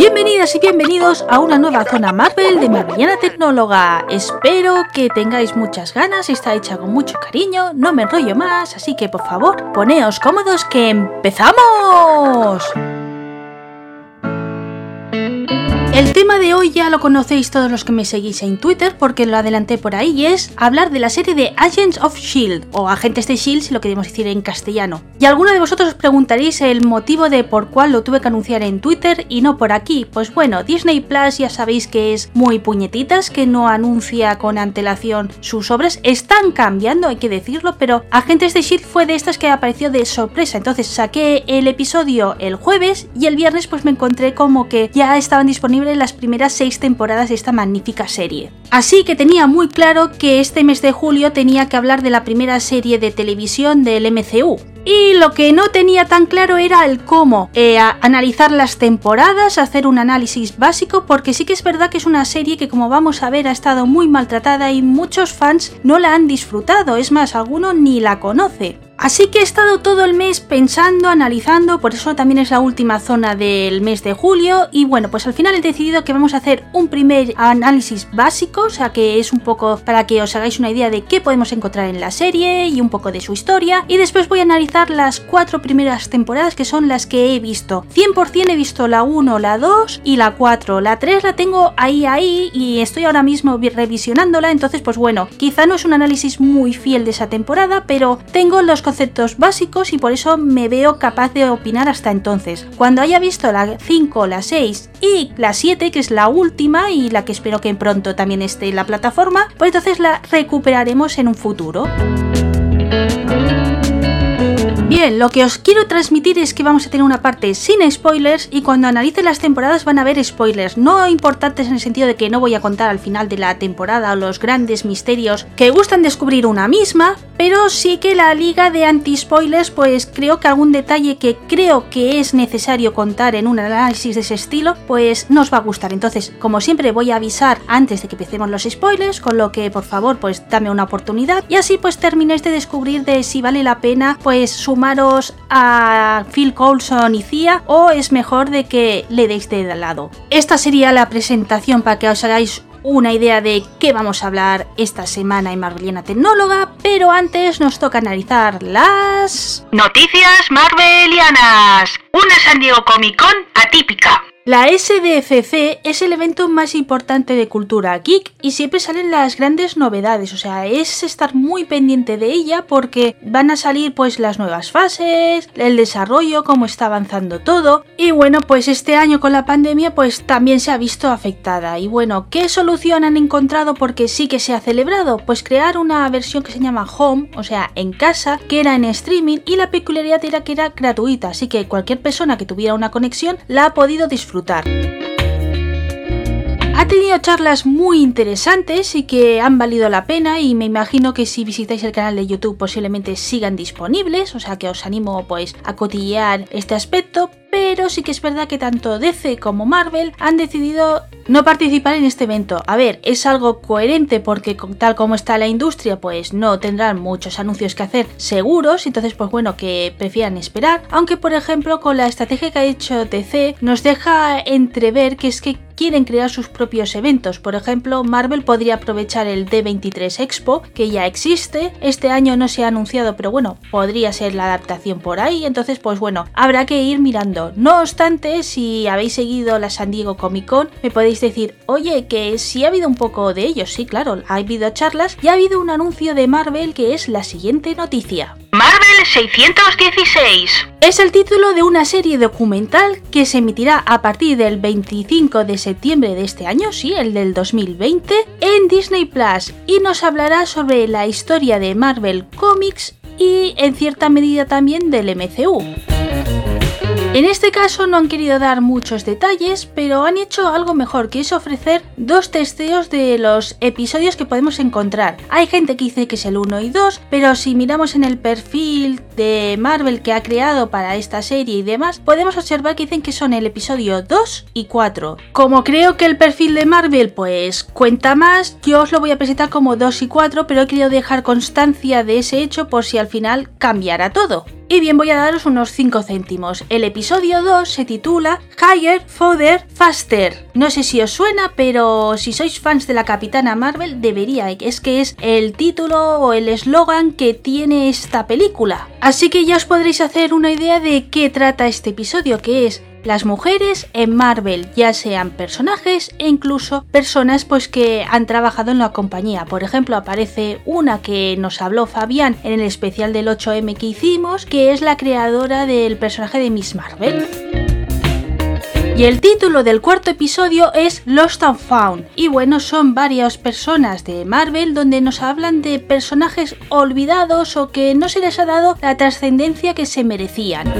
Bienvenidas y bienvenidos a una nueva zona Marvel de Marveliana Tecnóloga. Espero que tengáis muchas ganas, está hecha con mucho cariño, no me enrollo más, así que por favor, poneos cómodos que empezamos. El tema de hoy ya lo conocéis todos los que me seguís en Twitter porque lo adelanté por ahí y es hablar de la serie de Agents of Shield o Agentes de Shield si lo queremos decir en castellano. Y alguno de vosotros os preguntaréis el motivo de por cuál lo tuve que anunciar en Twitter y no por aquí. Pues bueno, Disney Plus ya sabéis que es muy puñetitas, que no anuncia con antelación sus obras. Están cambiando, hay que decirlo, pero Agentes de Shield fue de estas que apareció de sorpresa. Entonces saqué el episodio el jueves y el viernes pues me encontré como que ya estaban disponibles las primeras seis temporadas de esta magnífica serie. Así que tenía muy claro que este mes de julio tenía que hablar de la primera serie de televisión del MCU. Y lo que no tenía tan claro era el cómo eh, analizar las temporadas, hacer un análisis básico, porque sí que es verdad que es una serie que como vamos a ver ha estado muy maltratada y muchos fans no la han disfrutado, es más, alguno ni la conoce. Así que he estado todo el mes pensando, analizando, por eso también es la última zona del mes de julio y bueno, pues al final he decidido que vamos a hacer un primer análisis básico, o sea que es un poco para que os hagáis una idea de qué podemos encontrar en la serie y un poco de su historia y después voy a analizar las cuatro primeras temporadas que son las que he visto. 100% he visto la 1, la 2 y la 4. La 3 la tengo ahí ahí y estoy ahora mismo revisionándola, entonces pues bueno, quizá no es un análisis muy fiel de esa temporada, pero tengo los conceptos básicos y por eso me veo capaz de opinar hasta entonces. Cuando haya visto la 5, la 6 y la 7, que es la última y la que espero que pronto también esté en la plataforma, pues entonces la recuperaremos en un futuro. Bien, lo que os quiero transmitir es que vamos a tener una parte sin spoilers y cuando analice las temporadas van a haber spoilers, no importantes en el sentido de que no voy a contar al final de la temporada los grandes misterios que gustan descubrir una misma, pero sí que la liga de anti-spoilers pues creo que algún detalle que creo que es necesario contar en un análisis de ese estilo pues nos va a gustar. Entonces, como siempre voy a avisar antes de que empecemos los spoilers, con lo que por favor pues dame una oportunidad y así pues terminéis de descubrir de si vale la pena pues su a Phil Coulson y Cia o es mejor de que le deis de lado. Esta sería la presentación para que os hagáis una idea de qué vamos a hablar esta semana en Marveliana Tecnóloga, pero antes nos toca analizar las noticias marvelianas. Una San Diego Comic Con atípica. La SDFC es el evento más importante de cultura geek y siempre salen las grandes novedades, o sea, es estar muy pendiente de ella porque van a salir pues las nuevas fases, el desarrollo, cómo está avanzando todo. Y bueno, pues este año con la pandemia pues también se ha visto afectada. Y bueno, ¿qué solución han encontrado porque sí que se ha celebrado? Pues crear una versión que se llama Home, o sea, en casa, que era en streaming y la peculiaridad era que era gratuita, así que cualquier persona que tuviera una conexión la ha podido disfrutar ha tenido charlas muy interesantes y que han valido la pena y me imagino que si visitáis el canal de YouTube posiblemente sigan disponibles, o sea que os animo pues a cotillear este aspecto, pero sí que es verdad que tanto DC como Marvel han decidido no participar en este evento. A ver, es algo coherente porque tal como está la industria, pues no tendrán muchos anuncios que hacer seguros, entonces pues bueno, que prefieran esperar, aunque por ejemplo con la estrategia que ha hecho DC nos deja entrever que es que quieren crear sus propios eventos. Por ejemplo, Marvel podría aprovechar el D23 Expo, que ya existe. Este año no se ha anunciado, pero bueno, podría ser la adaptación por ahí. Entonces, pues bueno, habrá que ir mirando. No obstante, si habéis seguido la San Diego Comic Con, me podéis decir, oye, que sí ha habido un poco de ellos. Sí, claro, ha habido charlas y ha habido un anuncio de Marvel que es la siguiente noticia. Marvel 616. Es el título de una serie documental que se emitirá a partir del 25 de septiembre de este año, sí, el del 2020, en Disney Plus y nos hablará sobre la historia de Marvel Comics y en cierta medida también del MCU. En este caso no han querido dar muchos detalles, pero han hecho algo mejor, que es ofrecer dos testeos de los episodios que podemos encontrar. Hay gente que dice que es el 1 y 2, pero si miramos en el perfil de Marvel que ha creado para esta serie y demás, podemos observar que dicen que son el episodio 2 y 4. Como creo que el perfil de Marvel pues cuenta más, yo os lo voy a presentar como 2 y 4, pero he querido dejar constancia de ese hecho por si al final cambiara todo. Y bien, voy a daros unos 5 céntimos. El episodio 2 se titula Higher, Further, Faster. No sé si os suena, pero si sois fans de la Capitana Marvel, debería. Es que es el título o el eslogan que tiene esta película. Así que ya os podréis hacer una idea de qué trata este episodio, que es las mujeres en Marvel, ya sean personajes e incluso personas pues que han trabajado en la compañía. Por ejemplo, aparece una que nos habló Fabián en el especial del 8M que hicimos, que es la creadora del personaje de Miss Marvel. Y el título del cuarto episodio es Lost and Found. Y bueno, son varias personas de Marvel donde nos hablan de personajes olvidados o que no se les ha dado la trascendencia que se merecían.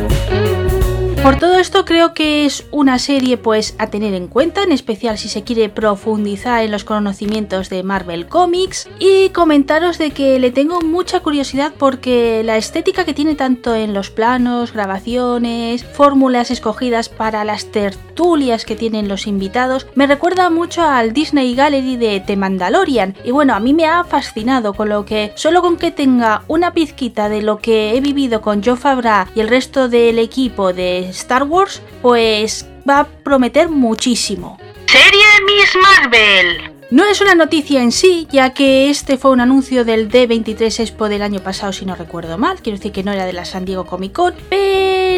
Por todo esto creo que es una serie pues a tener en cuenta, en especial si se quiere profundizar en los conocimientos de Marvel Comics. Y comentaros de que le tengo mucha curiosidad porque la estética que tiene tanto en los planos, grabaciones, fórmulas escogidas para las tertulias que tienen los invitados me recuerda mucho al Disney Gallery de The Mandalorian. Y bueno, a mí me ha fascinado con lo que solo con que tenga una pizquita de lo que he vivido con Joe Favreau y el resto del equipo de Star Wars, pues va a prometer muchísimo. Serie Miss Marvel. No es una noticia en sí, ya que este fue un anuncio del D23 Expo del año pasado, si no recuerdo mal. Quiero decir que no era de la San Diego Comic Con, pero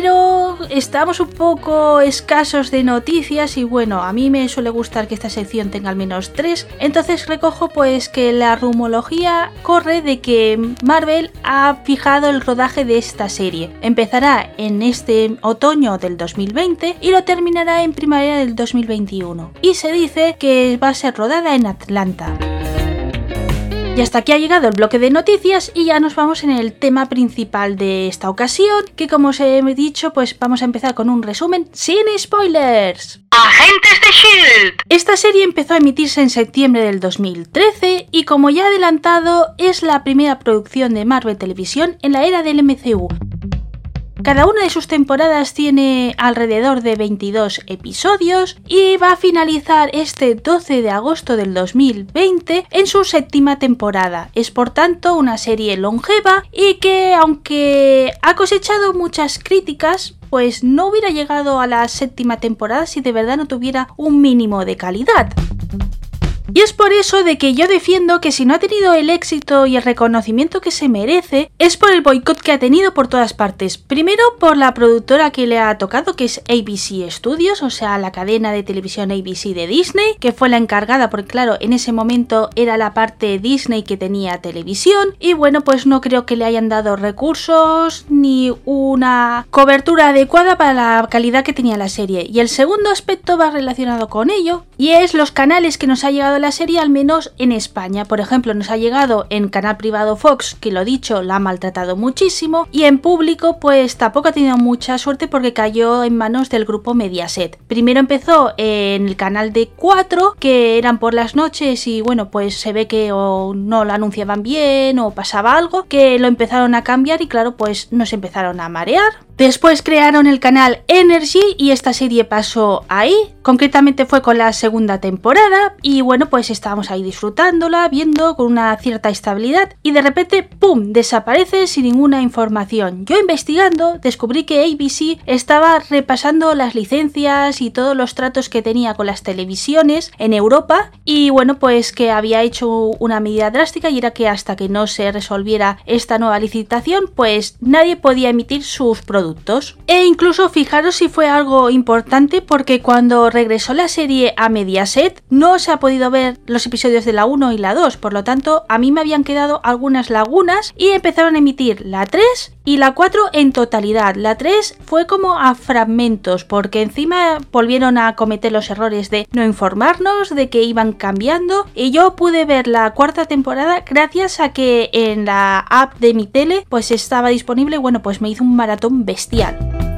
estamos un poco escasos de noticias y bueno, a mí me suele gustar que esta sección tenga al menos tres. Entonces recojo pues que la rumología corre de que Marvel ha fijado el rodaje de esta serie. Empezará en este otoño del 2020 y lo terminará en primavera del 2021. Y se dice que va a ser rodada en Atlanta. Y hasta aquí ha llegado el bloque de noticias y ya nos vamos en el tema principal de esta ocasión, que como os he dicho, pues vamos a empezar con un resumen sin spoilers. Agentes de Shield. Esta serie empezó a emitirse en septiembre del 2013 y como ya he adelantado, es la primera producción de Marvel Televisión en la era del MCU. Cada una de sus temporadas tiene alrededor de 22 episodios y va a finalizar este 12 de agosto del 2020 en su séptima temporada. Es por tanto una serie longeva y que aunque ha cosechado muchas críticas, pues no hubiera llegado a la séptima temporada si de verdad no tuviera un mínimo de calidad. Y es por eso de que yo defiendo que si no ha tenido el éxito y el reconocimiento que se merece, es por el boicot que ha tenido por todas partes. Primero por la productora que le ha tocado, que es ABC Studios, o sea, la cadena de televisión ABC de Disney, que fue la encargada, porque claro, en ese momento era la parte Disney que tenía televisión, y bueno, pues no creo que le hayan dado recursos ni una cobertura adecuada para la calidad que tenía la serie. Y el segundo aspecto va relacionado con ello, y es los canales que nos ha llegado la serie, al menos en España. Por ejemplo, nos ha llegado en canal privado Fox, que lo dicho, la ha maltratado muchísimo, y en público, pues tampoco ha tenido mucha suerte porque cayó en manos del grupo Mediaset. Primero empezó en el canal de 4, que eran por las noches, y bueno, pues se ve que o no lo anunciaban bien o pasaba algo, que lo empezaron a cambiar y claro, pues nos empezaron a marear. Después crearon el canal Energy y esta serie pasó ahí. Concretamente fue con la segunda temporada y bueno, pues estábamos ahí disfrutándola, viendo con una cierta estabilidad y de repente, ¡pum!, desaparece sin ninguna información. Yo investigando descubrí que ABC estaba repasando las licencias y todos los tratos que tenía con las televisiones en Europa y bueno, pues que había hecho una medida drástica y era que hasta que no se resolviera esta nueva licitación, pues nadie podía emitir sus productos e incluso fijaros si fue algo importante porque cuando regresó la serie a Mediaset no se ha podido ver los episodios de la 1 y la 2, por lo tanto a mí me habían quedado algunas lagunas y empezaron a emitir la 3 y la 4 en totalidad. La 3 fue como a fragmentos porque encima volvieron a cometer los errores de no informarnos, de que iban cambiando y yo pude ver la cuarta temporada gracias a que en la app de mi tele pues estaba disponible, bueno pues me hizo un maratón bestial.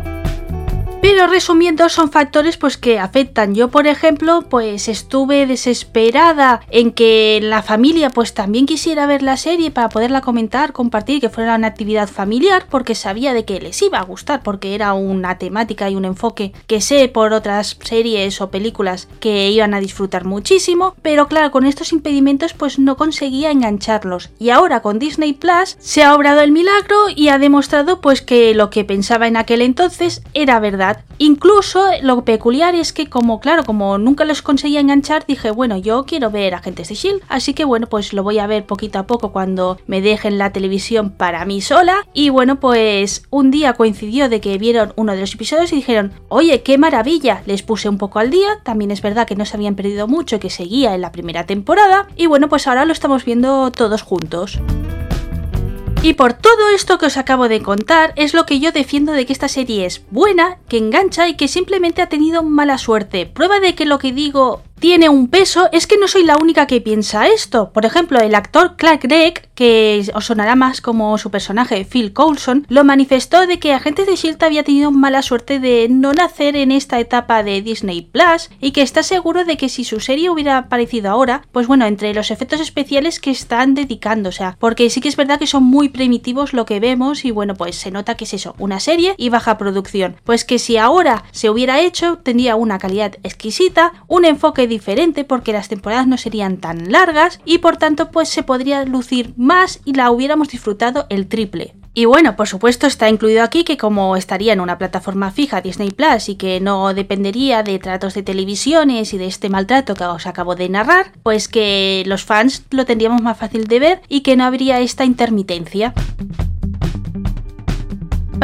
Pero resumiendo, son factores pues que afectan. Yo, por ejemplo, pues estuve desesperada en que la familia pues también quisiera ver la serie para poderla comentar, compartir, que fuera una actividad familiar, porque sabía de que les iba a gustar, porque era una temática y un enfoque que sé por otras series o películas que iban a disfrutar muchísimo, pero claro, con estos impedimentos pues no conseguía engancharlos. Y ahora con Disney Plus se ha obrado el milagro y ha demostrado pues que lo que pensaba en aquel entonces era verdad Incluso lo peculiar es que como claro, como nunca los conseguía enganchar, dije, bueno, yo quiero ver Agentes de Shield, así que bueno, pues lo voy a ver poquito a poco cuando me dejen la televisión para mí sola. Y bueno, pues un día coincidió de que vieron uno de los episodios y dijeron, oye, qué maravilla, les puse un poco al día, también es verdad que no se habían perdido mucho, que seguía en la primera temporada, y bueno, pues ahora lo estamos viendo todos juntos. Y por todo esto que os acabo de contar, es lo que yo defiendo de que esta serie es buena, que engancha y que simplemente ha tenido mala suerte. Prueba de que lo que digo tiene un peso es que no soy la única que piensa esto. Por ejemplo, el actor Clark Gregg, que os sonará más como su personaje Phil Coulson, lo manifestó de que Agentes de S.H.I.E.L.D. había tenido mala suerte de no nacer en esta etapa de Disney Plus y que está seguro de que si su serie hubiera aparecido ahora, pues bueno, entre los efectos especiales que están dedicando, o sea, porque sí que es verdad que son muy primitivos lo que vemos y bueno, pues se nota que es eso, una serie y baja producción. Pues que si ahora se hubiera hecho, tendría una calidad exquisita, un enfoque diferente porque las temporadas no serían tan largas y por tanto pues se podría lucir más y la hubiéramos disfrutado el triple. Y bueno, por supuesto está incluido aquí que como estaría en una plataforma fija Disney Plus y que no dependería de tratos de televisiones y de este maltrato que os acabo de narrar, pues que los fans lo tendríamos más fácil de ver y que no habría esta intermitencia.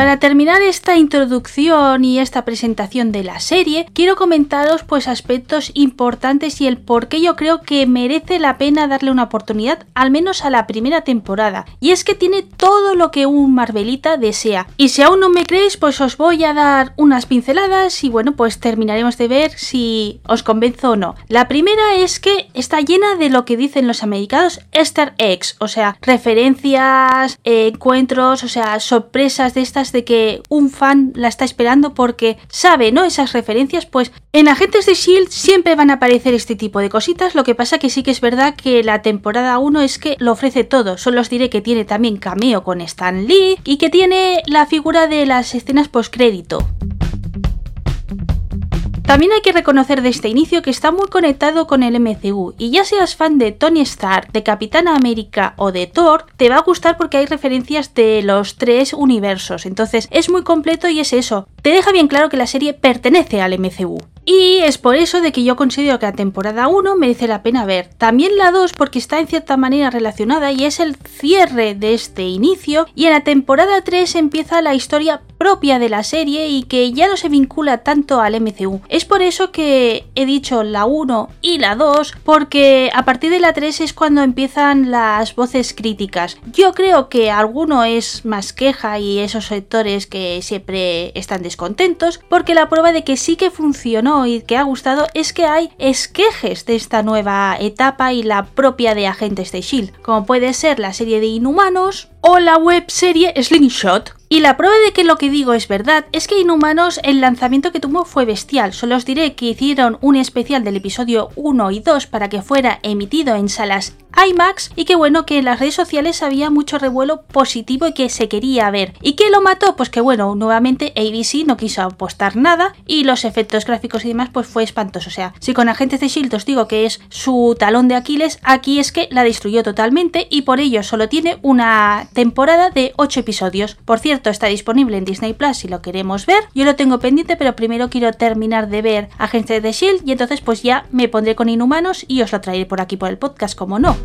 Para terminar esta introducción y esta presentación de la serie, quiero comentaros pues aspectos importantes y el por qué yo creo que merece la pena darle una oportunidad, al menos a la primera temporada. Y es que tiene todo lo que un Marvelita desea. Y si aún no me creéis, pues os voy a dar unas pinceladas y bueno, pues terminaremos de ver si os convenzo o no. La primera es que está llena de lo que dicen los americanos Easter eggs, o sea, referencias, encuentros, o sea, sorpresas de estas de que un fan la está esperando porque sabe, ¿no? Esas referencias, pues en Agentes de Shield siempre van a aparecer este tipo de cositas, lo que pasa que sí que es verdad que la temporada 1 es que lo ofrece todo, solo os diré que tiene también cameo con Stan Lee y que tiene la figura de las escenas postcrédito. También hay que reconocer de este inicio que está muy conectado con el MCU y ya seas fan de Tony Stark, de Capitana América o de Thor, te va a gustar porque hay referencias de los tres universos, entonces es muy completo y es eso, te deja bien claro que la serie pertenece al MCU. Y es por eso de que yo considero que la temporada 1 merece la pena ver. También la 2 porque está en cierta manera relacionada y es el cierre de este inicio. Y en la temporada 3 empieza la historia propia de la serie y que ya no se vincula tanto al MCU. Es por eso que he dicho la 1 y la 2 porque a partir de la 3 es cuando empiezan las voces críticas. Yo creo que alguno es más queja y esos sectores que siempre están descontentos porque la prueba de que sí que funcionó y que ha gustado es que hay esquejes de esta nueva etapa y la propia de Agentes de Shield, como puede ser la serie de Inhumanos o la web serie Slingshot, y la prueba de que lo que digo es verdad es que Inhumanos el lanzamiento que tuvo fue bestial. Solo os diré que hicieron un especial del episodio 1 y 2 para que fuera emitido en salas IMAX y que bueno que en las redes sociales había mucho revuelo positivo y que se quería ver. ¿Y qué lo mató? Pues que bueno, nuevamente ABC no quiso apostar nada y los efectos gráficos y demás pues fue espantoso. O sea, si con Agentes de Shield os digo que es su talón de Aquiles, aquí es que la destruyó totalmente y por ello solo tiene una temporada de 8 episodios. Por cierto, está disponible en Disney Plus si lo queremos ver. Yo lo tengo pendiente, pero primero quiero terminar de ver Agentes de Shield y entonces pues ya me pondré con Inhumanos y os lo traeré por aquí por el podcast, como no.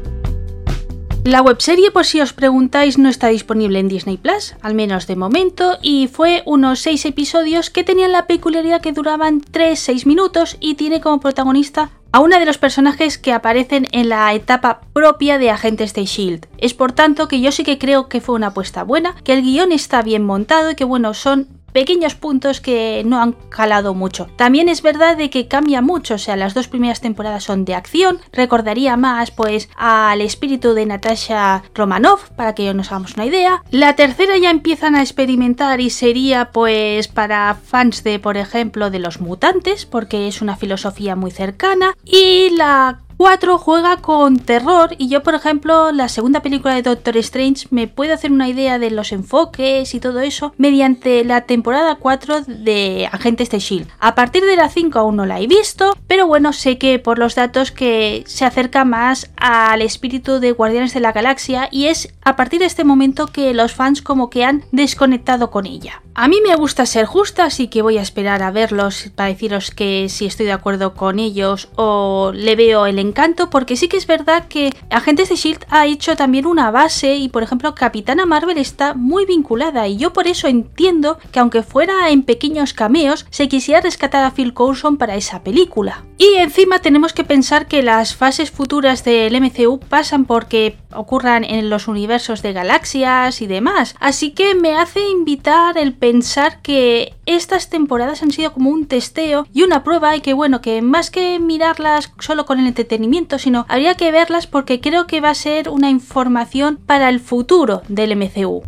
La webserie, por si os preguntáis, no está disponible en Disney Plus, al menos de momento, y fue unos 6 episodios que tenían la peculiaridad que duraban 3-6 minutos y tiene como protagonista a una de los personajes que aparecen en la etapa propia de Agentes de Shield. Es por tanto que yo sí que creo que fue una apuesta buena, que el guion está bien montado y que bueno, son pequeños puntos que no han calado mucho. También es verdad de que cambia mucho, o sea, las dos primeras temporadas son de acción, recordaría más pues al espíritu de Natasha Romanoff, para que nos hagamos una idea. La tercera ya empiezan a experimentar y sería pues para fans de, por ejemplo, de los mutantes, porque es una filosofía muy cercana. Y la 4 juega con terror y yo por ejemplo la segunda película de Doctor Strange me puedo hacer una idea de los enfoques y todo eso mediante la temporada 4 de Agentes de Shield. A partir de la 5 aún no la he visto, pero bueno, sé que por los datos que se acerca más al espíritu de Guardianes de la Galaxia y es a partir de este momento que los fans como que han desconectado con ella. A mí me gusta ser justa, así que voy a esperar a verlos para deciros que si estoy de acuerdo con ellos o le veo el encanto, porque sí que es verdad que Agentes de Shield ha hecho también una base y por ejemplo Capitana Marvel está muy vinculada y yo por eso entiendo que aunque fuera en pequeños cameos, se quisiera rescatar a Phil Coulson para esa película. Y encima tenemos que pensar que las fases futuras del MCU pasan porque ocurran en los universos de galaxias y demás, así que me hace invitar el pensar que estas temporadas han sido como un testeo y una prueba y que bueno, que más que mirarlas solo con el entretenimiento, sino habría que verlas porque creo que va a ser una información para el futuro del MCU.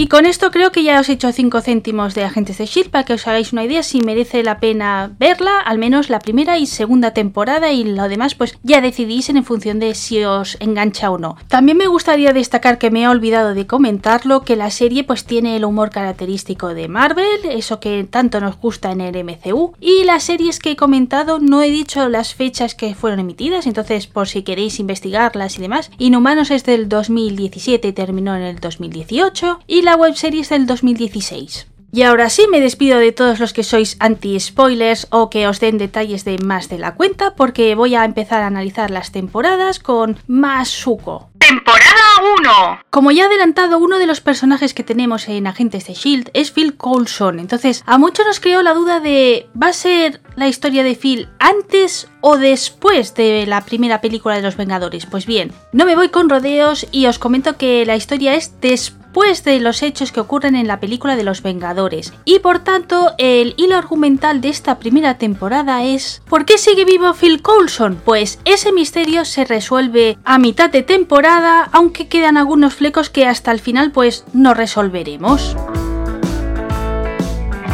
Y con esto creo que ya os he hecho 5 céntimos de Agentes de Shield para que os hagáis una idea si merece la pena verla, al menos la primera y segunda temporada y lo demás pues ya decidís en función de si os engancha o no. También me gustaría destacar que me he olvidado de comentarlo que la serie pues tiene el humor característico de Marvel, eso que tanto nos gusta en el MCU y las series que he comentado no he dicho las fechas que fueron emitidas, entonces por si queréis investigarlas y demás, Inhumanos es del 2017 y terminó en el 2018 y la la webseries del 2016. Y ahora sí me despido de todos los que sois anti-spoilers o que os den detalles de más de la cuenta porque voy a empezar a analizar las temporadas con más suco. Temporada 1. Como ya he adelantado, uno de los personajes que tenemos en Agentes de Shield es Phil Coulson. Entonces, a muchos nos creó la duda de ¿va a ser la historia de Phil antes o después de la primera película de los Vengadores? Pues bien, no me voy con rodeos y os comento que la historia es después después de los hechos que ocurren en la película de los Vengadores. Y por tanto, el hilo argumental de esta primera temporada es ¿por qué sigue vivo Phil Coulson? Pues ese misterio se resuelve a mitad de temporada, aunque quedan algunos flecos que hasta el final pues no resolveremos.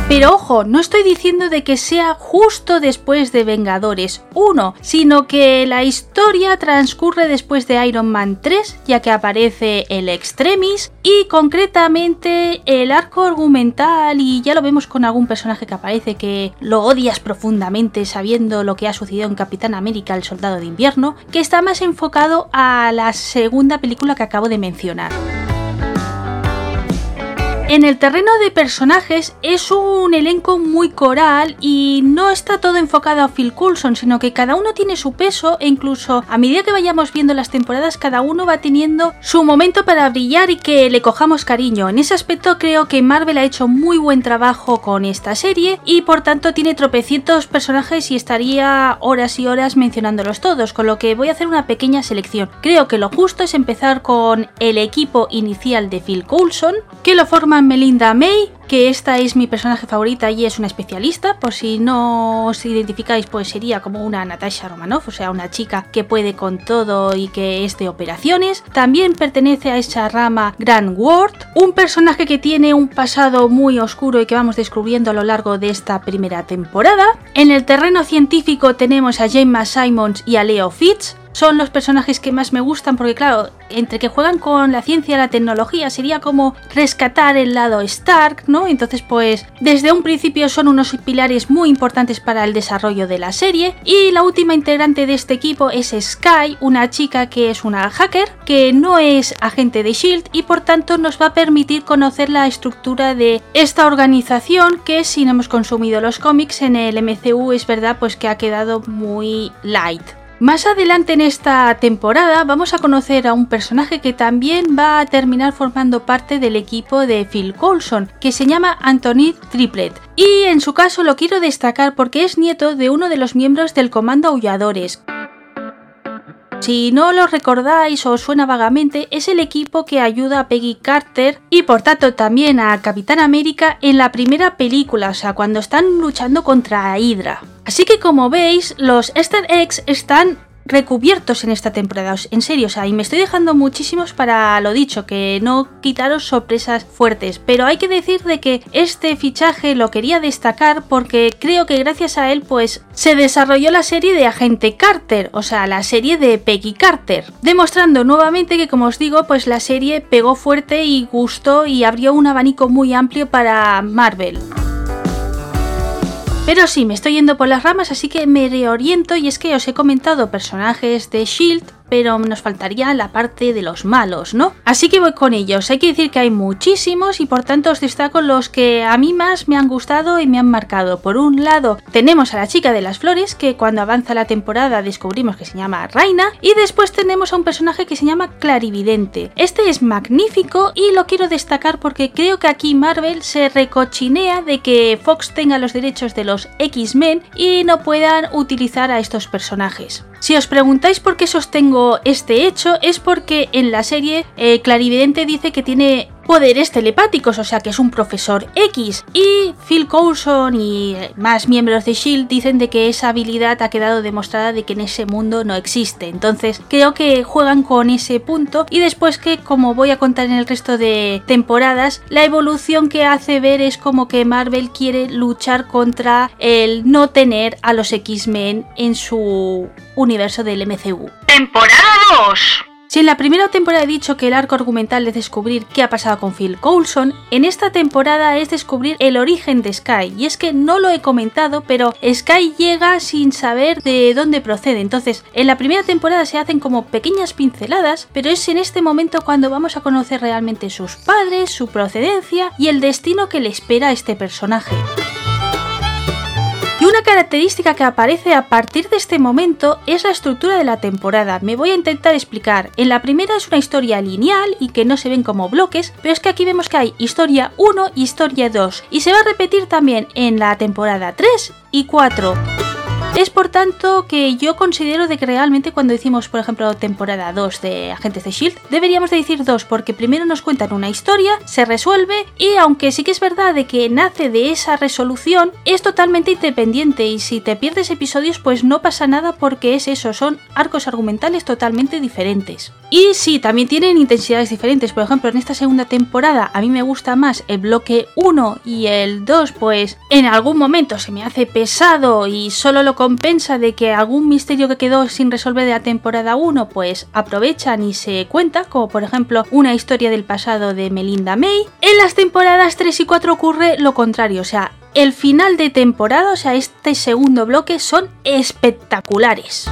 Pero ojo, no estoy diciendo de que sea justo después de Vengadores 1, sino que la historia transcurre después de Iron Man 3, ya que aparece el Extremis y concretamente el arco argumental y ya lo vemos con algún personaje que aparece que lo odias profundamente sabiendo lo que ha sucedido en Capitán América, el Soldado de Invierno, que está más enfocado a la segunda película que acabo de mencionar. En el terreno de personajes es un elenco muy coral y no está todo enfocado a Phil Coulson, sino que cada uno tiene su peso e incluso a medida que vayamos viendo las temporadas cada uno va teniendo su momento para brillar y que le cojamos cariño. En ese aspecto creo que Marvel ha hecho muy buen trabajo con esta serie y por tanto tiene tropecientos personajes y estaría horas y horas mencionándolos todos, con lo que voy a hacer una pequeña selección. Creo que lo justo es empezar con el equipo inicial de Phil Coulson, que lo forma Melinda May, que esta es mi personaje favorita y es una especialista, por si no os identificáis, pues sería como una Natasha Romanoff, o sea, una chica que puede con todo y que es de operaciones. También pertenece a esa rama Grand Ward, un personaje que tiene un pasado muy oscuro y que vamos descubriendo a lo largo de esta primera temporada. En el terreno científico tenemos a Gemma Simons y a Leo Fitz, son los personajes que más me gustan porque claro, entre que juegan con la ciencia y la tecnología sería como rescatar el lado Stark, ¿no? Entonces pues desde un principio son unos pilares muy importantes para el desarrollo de la serie y la última integrante de este equipo es Sky, una chica que es una hacker que no es agente de Shield y por tanto nos va a permitir conocer la estructura de esta organización que si no hemos consumido los cómics en el MCU es verdad pues que ha quedado muy light. Más adelante en esta temporada vamos a conocer a un personaje que también va a terminar formando parte del equipo de Phil Coulson, que se llama Anthony Triplet. Y en su caso lo quiero destacar porque es nieto de uno de los miembros del Comando Aulladores. Si no lo recordáis o os suena vagamente, es el equipo que ayuda a Peggy Carter y por tanto también a Capitán América en la primera película, o sea, cuando están luchando contra Hydra. Así que como veis, los Easter eggs están recubiertos en esta temporada. En serio, o sea, y me estoy dejando muchísimos para lo dicho, que no quitaros sorpresas fuertes. Pero hay que decir de que este fichaje lo quería destacar porque creo que gracias a él, pues, se desarrolló la serie de Agente Carter, o sea, la serie de Peggy Carter. Demostrando nuevamente que, como os digo, pues la serie pegó fuerte y gustó y abrió un abanico muy amplio para Marvel. Pero sí, me estoy yendo por las ramas, así que me reoriento y es que os he comentado personajes de Shield pero nos faltaría la parte de los malos, ¿no? Así que voy con ellos. Hay que decir que hay muchísimos y por tanto os destaco los que a mí más me han gustado y me han marcado. Por un lado, tenemos a la chica de las flores, que cuando avanza la temporada descubrimos que se llama Raina, y después tenemos a un personaje que se llama Clarividente. Este es magnífico y lo quiero destacar porque creo que aquí Marvel se recochinea de que Fox tenga los derechos de los X-Men y no puedan utilizar a estos personajes. Si os preguntáis por qué sostengo este hecho, es porque en la serie eh, Clarividente dice que tiene poderes telepáticos, o sea que es un profesor X. Y Phil Coulson y más miembros de Shield dicen de que esa habilidad ha quedado demostrada de que en ese mundo no existe. Entonces creo que juegan con ese punto y después que como voy a contar en el resto de temporadas, la evolución que hace ver es como que Marvel quiere luchar contra el no tener a los X-Men en su universo del MCU. Temporada 2 si en la primera temporada he dicho que el arco argumental es descubrir qué ha pasado con Phil Coulson, en esta temporada es descubrir el origen de Sky. Y es que no lo he comentado, pero Sky llega sin saber de dónde procede. Entonces, en la primera temporada se hacen como pequeñas pinceladas, pero es en este momento cuando vamos a conocer realmente sus padres, su procedencia y el destino que le espera a este personaje. Una característica que aparece a partir de este momento es la estructura de la temporada. Me voy a intentar explicar. En la primera es una historia lineal y que no se ven como bloques, pero es que aquí vemos que hay historia 1 y historia 2. Y se va a repetir también en la temporada 3 y 4. Es por tanto que yo considero de que realmente cuando decimos, por ejemplo, temporada 2 de Agentes de Shield, deberíamos de decir 2 porque primero nos cuentan una historia, se resuelve y aunque sí que es verdad de que nace de esa resolución, es totalmente independiente y si te pierdes episodios pues no pasa nada porque es eso, son arcos argumentales totalmente diferentes. Y sí, también tienen intensidades diferentes, por ejemplo, en esta segunda temporada a mí me gusta más el bloque 1 y el 2 pues en algún momento se me hace pesado y solo lo compensa de que algún misterio que quedó sin resolver de la temporada 1 pues aprovechan y se cuenta, como por ejemplo una historia del pasado de Melinda May. En las temporadas 3 y 4 ocurre lo contrario, o sea, el final de temporada, o sea, este segundo bloque son espectaculares.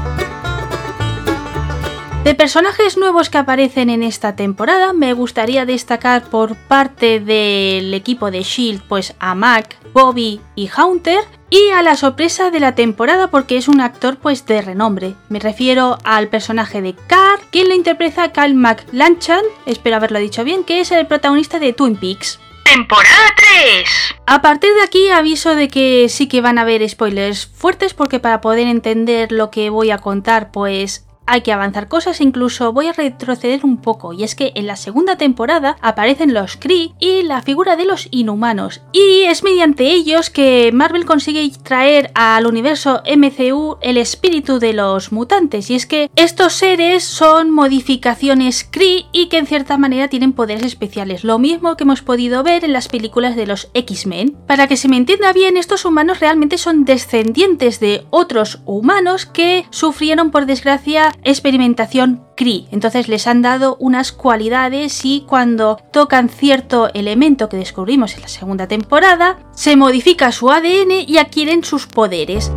De personajes nuevos que aparecen en esta temporada, me gustaría destacar por parte del equipo de Shield, pues a Mac, Bobby y Hunter, y a la sorpresa de la temporada porque es un actor pues de renombre. Me refiero al personaje de Carr, quien lo interpreta Kyle McLanchan, espero haberlo dicho bien, que es el protagonista de Twin Peaks. Temporada 3. A partir de aquí aviso de que sí que van a haber spoilers fuertes porque para poder entender lo que voy a contar pues hay que avanzar cosas, incluso voy a retroceder un poco, y es que en la segunda temporada aparecen los Kree y la figura de los inhumanos, y es mediante ellos que Marvel consigue traer al universo MCU el espíritu de los mutantes, y es que estos seres son modificaciones Kree y que en cierta manera tienen poderes especiales, lo mismo que hemos podido ver en las películas de los X-Men. Para que se me entienda bien, estos humanos realmente son descendientes de otros humanos que sufrieron por desgracia experimentación CRI. Entonces les han dado unas cualidades y cuando tocan cierto elemento que descubrimos en la segunda temporada, se modifica su ADN y adquieren sus poderes.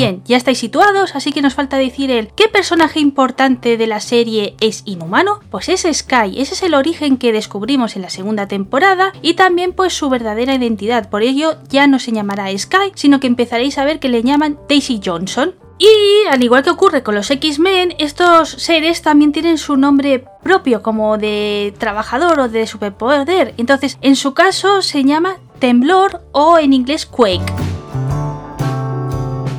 Bien, ya estáis situados, así que nos falta decir el qué personaje importante de la serie es inhumano. Pues es Sky, ese es el origen que descubrimos en la segunda temporada y también pues su verdadera identidad. Por ello ya no se llamará Sky, sino que empezaréis a ver que le llaman Daisy Johnson. Y al igual que ocurre con los X-Men, estos seres también tienen su nombre propio como de trabajador o de superpoder. Entonces, en su caso se llama Temblor o en inglés Quake.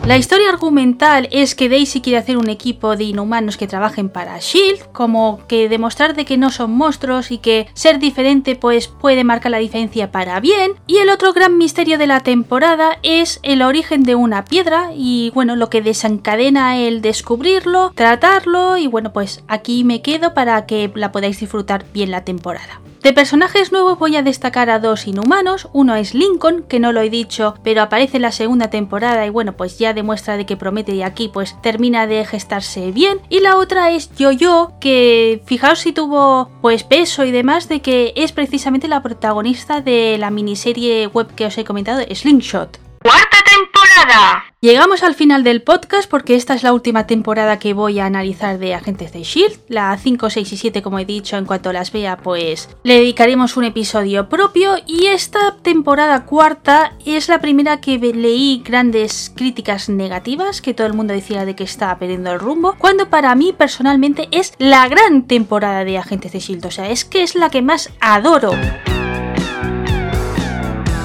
La historia argumental es que Daisy quiere hacer un equipo de inhumanos que trabajen para Shield, como que demostrar de que no son monstruos y que ser diferente pues puede marcar la diferencia para bien. Y el otro gran misterio de la temporada es el origen de una piedra y bueno, lo que desencadena el descubrirlo, tratarlo y bueno, pues aquí me quedo para que la podáis disfrutar bien la temporada. De personajes nuevos voy a destacar a dos inhumanos, uno es Lincoln, que no lo he dicho, pero aparece en la segunda temporada y bueno, pues ya demuestra de que promete y aquí pues termina de gestarse bien, y la otra es Yo-Yo, que fijaos si tuvo pues peso y demás de que es precisamente la protagonista de la miniserie web que os he comentado, Slingshot. ¡Cuarta temporada! Llegamos al final del podcast porque esta es la última temporada que voy a analizar de Agentes de Shield. La 5, 6 y 7, como he dicho, en cuanto las vea, pues le dedicaremos un episodio propio. Y esta temporada cuarta es la primera que leí grandes críticas negativas, que todo el mundo decía de que estaba perdiendo el rumbo, cuando para mí personalmente es la gran temporada de Agentes de Shield. O sea, es que es la que más adoro.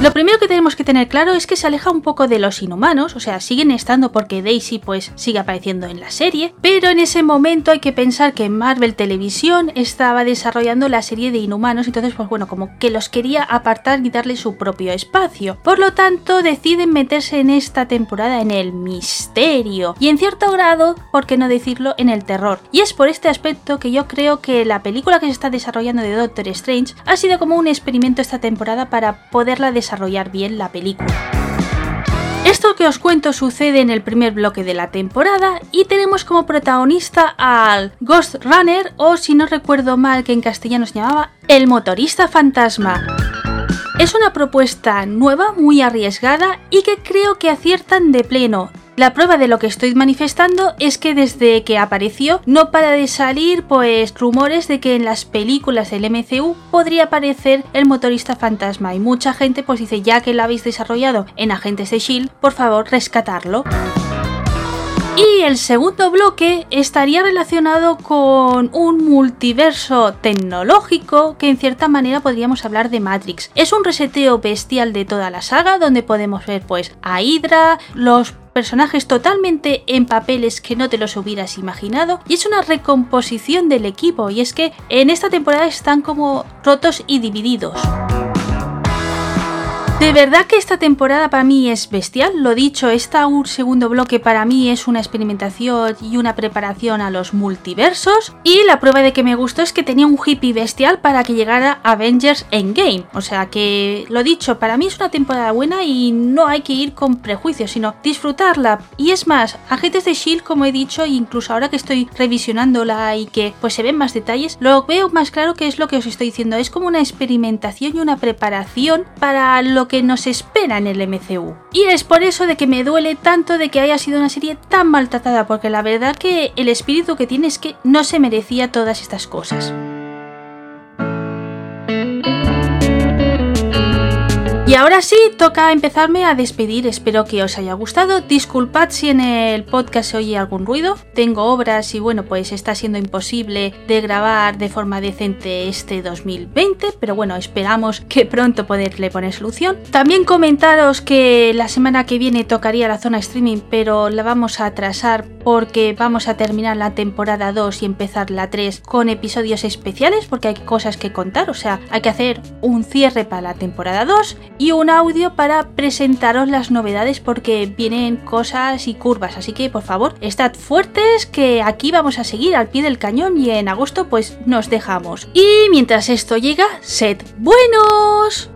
Lo primero que tenemos que tener claro es que se aleja un poco de los inhumanos, o sea, siguen estando porque Daisy pues sigue apareciendo en la serie, pero en ese momento hay que pensar que Marvel Televisión estaba desarrollando la serie de inhumanos, entonces pues bueno, como que los quería apartar y darle su propio espacio. Por lo tanto, deciden meterse en esta temporada en el misterio y en cierto grado, por qué no decirlo, en el terror. Y es por este aspecto que yo creo que la película que se está desarrollando de Doctor Strange ha sido como un experimento esta temporada para poderla desarrollar desarrollar bien la película. Esto que os cuento sucede en el primer bloque de la temporada y tenemos como protagonista al Ghost Runner o si no recuerdo mal que en castellano se llamaba el motorista fantasma. Es una propuesta nueva, muy arriesgada y que creo que aciertan de pleno. La prueba de lo que estoy manifestando es que desde que apareció no para de salir pues rumores de que en las películas del MCU podría aparecer el motorista fantasma y mucha gente pues dice ya que lo habéis desarrollado en Agentes de Shield, por favor rescatarlo. Y el segundo bloque estaría relacionado con un multiverso tecnológico que en cierta manera podríamos hablar de Matrix. Es un reseteo bestial de toda la saga donde podemos ver pues a Hydra, los personajes totalmente en papeles que no te los hubieras imaginado y es una recomposición del equipo y es que en esta temporada están como rotos y divididos. De verdad que esta temporada para mí es bestial. Lo dicho, esta un segundo bloque para mí es una experimentación y una preparación a los multiversos. Y la prueba de que me gustó es que tenía un hippie bestial para que llegara Avengers Endgame. O sea que, lo dicho, para mí es una temporada buena y no hay que ir con prejuicios, sino disfrutarla. Y es más, Agentes de Shield, como he dicho, incluso ahora que estoy revisionándola y que pues se ven más detalles, lo veo más claro que es lo que os estoy diciendo. Es como una experimentación y una preparación para lo que nos espera en el MCU. Y es por eso de que me duele tanto de que haya sido una serie tan maltratada, porque la verdad que el espíritu que tiene es que no se merecía todas estas cosas. Ahora sí, toca empezarme a despedir. Espero que os haya gustado. Disculpad si en el podcast se oye algún ruido. Tengo obras y bueno, pues está siendo imposible de grabar de forma decente este 2020, pero bueno, esperamos que pronto poderle poner solución. También comentaros que la semana que viene tocaría la zona streaming, pero la vamos a atrasar porque vamos a terminar la temporada 2 y empezar la 3 con episodios especiales porque hay cosas que contar, o sea, hay que hacer un cierre para la temporada 2 y un audio para presentaros las novedades porque vienen cosas y curvas. Así que por favor, estad fuertes que aquí vamos a seguir al pie del cañón y en agosto pues nos dejamos. Y mientras esto llega, sed buenos.